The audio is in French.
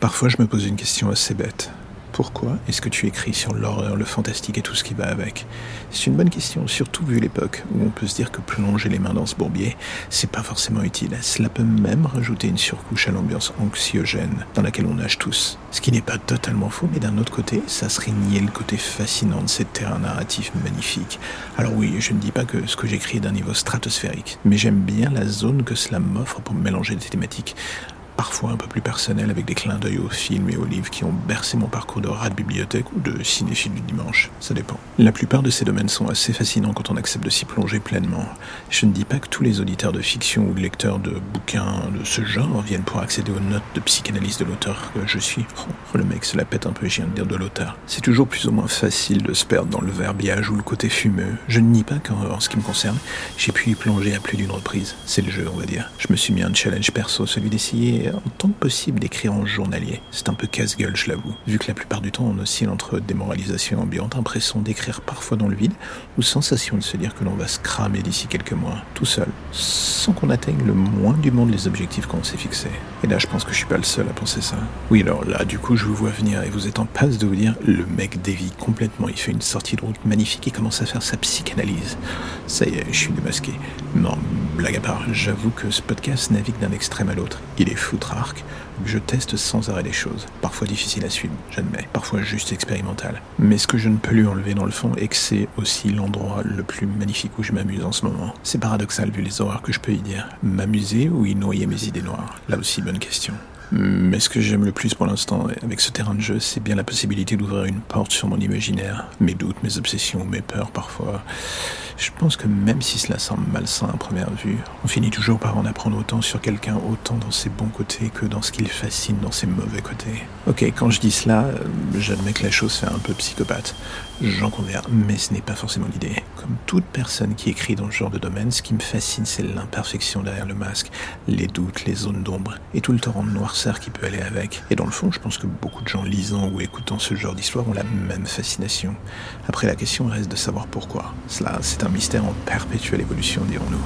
Parfois, je me pose une question assez bête. Pourquoi est-ce que tu écris sur l'horreur, le fantastique et tout ce qui va avec? C'est une bonne question, surtout vu l'époque où on peut se dire que plonger les mains dans ce bourbier, c'est pas forcément utile. Cela peut même rajouter une surcouche à l'ambiance anxiogène dans laquelle on nage tous. Ce qui n'est pas totalement faux, mais d'un autre côté, ça serait nier le côté fascinant de ces terrains narratifs magnifiques. Alors oui, je ne dis pas que ce que j'écris est d'un niveau stratosphérique, mais j'aime bien la zone que cela m'offre pour mélanger des thématiques parfois un peu plus personnel avec des clins d'œil aux films et aux livres qui ont bercé mon parcours de rat de bibliothèque ou de cinéphile du dimanche, ça dépend. La plupart de ces domaines sont assez fascinants quand on accepte de s'y plonger pleinement. Je ne dis pas que tous les auditeurs de fiction ou lecteurs de bouquins de ce genre viennent pour accéder aux notes de psychanalyse de l'auteur que je suis. Oh, le mec se la pète un peu, je viens de dire de l'auteur. C'est toujours plus ou moins facile de se perdre dans le verbiage ou le côté fumeux. Je ne nie pas qu'en ce qui me concerne, j'ai pu y plonger à plus d'une reprise. C'est le jeu, on va dire. Je me suis mis un challenge perso, celui d'essayer en tant que possible d'écrire en journalier. C'est un peu casse-gueule, je l'avoue, vu que la plupart du temps on oscille entre démoralisation ambiante, impression d'écrire parfois dans le vide, ou sensation de se dire que l'on va se cramer d'ici quelques mois, tout seul, sans qu'on atteigne le moins du monde les objectifs qu'on s'est fixés. Et là, je pense que je suis pas le seul à penser ça. Oui, alors là, du coup, je vous vois venir et vous êtes en passe de vous dire, le mec dévie complètement, il fait une sortie de route magnifique et commence à faire sa psychanalyse. Ça y est, je suis démasqué. Non, blague à part, j'avoue que ce podcast navigue d'un extrême à l'autre. Il est foutre-arc, je teste sans arrêt les choses. Parfois difficiles à suivre, j'admets. Parfois juste expérimental. Mais ce que je ne peux lui enlever dans le fond est que c'est aussi l'endroit le plus magnifique où je m'amuse en ce moment. C'est paradoxal vu les horreurs que je peux y dire. M'amuser ou y noyer mes idées noires? Là aussi, bonne question. Mais ce que j'aime le plus pour l'instant avec ce terrain de jeu, c'est bien la possibilité d'ouvrir une porte sur mon imaginaire, mes doutes, mes obsessions, mes peurs parfois. Je pense que même si cela semble malsain à première vue, on finit toujours par en apprendre autant sur quelqu'un, autant dans ses bons côtés que dans ce qui le fascine dans ses mauvais côtés. Ok, quand je dis cela, euh, j'admets que la chose fait un peu psychopathe. J'en conviens, mais ce n'est pas forcément l'idée. Comme toute personne qui écrit dans ce genre de domaine, ce qui me fascine, c'est l'imperfection derrière le masque, les doutes, les zones d'ombre, et tout le torrent de noirceur qui peut aller avec. Et dans le fond, je pense que beaucoup de gens lisant ou écoutant ce genre d'histoire ont la même fascination. Après, la question reste de savoir pourquoi. Cela, c'est un mystère en perpétuelle évolution, dirons-nous.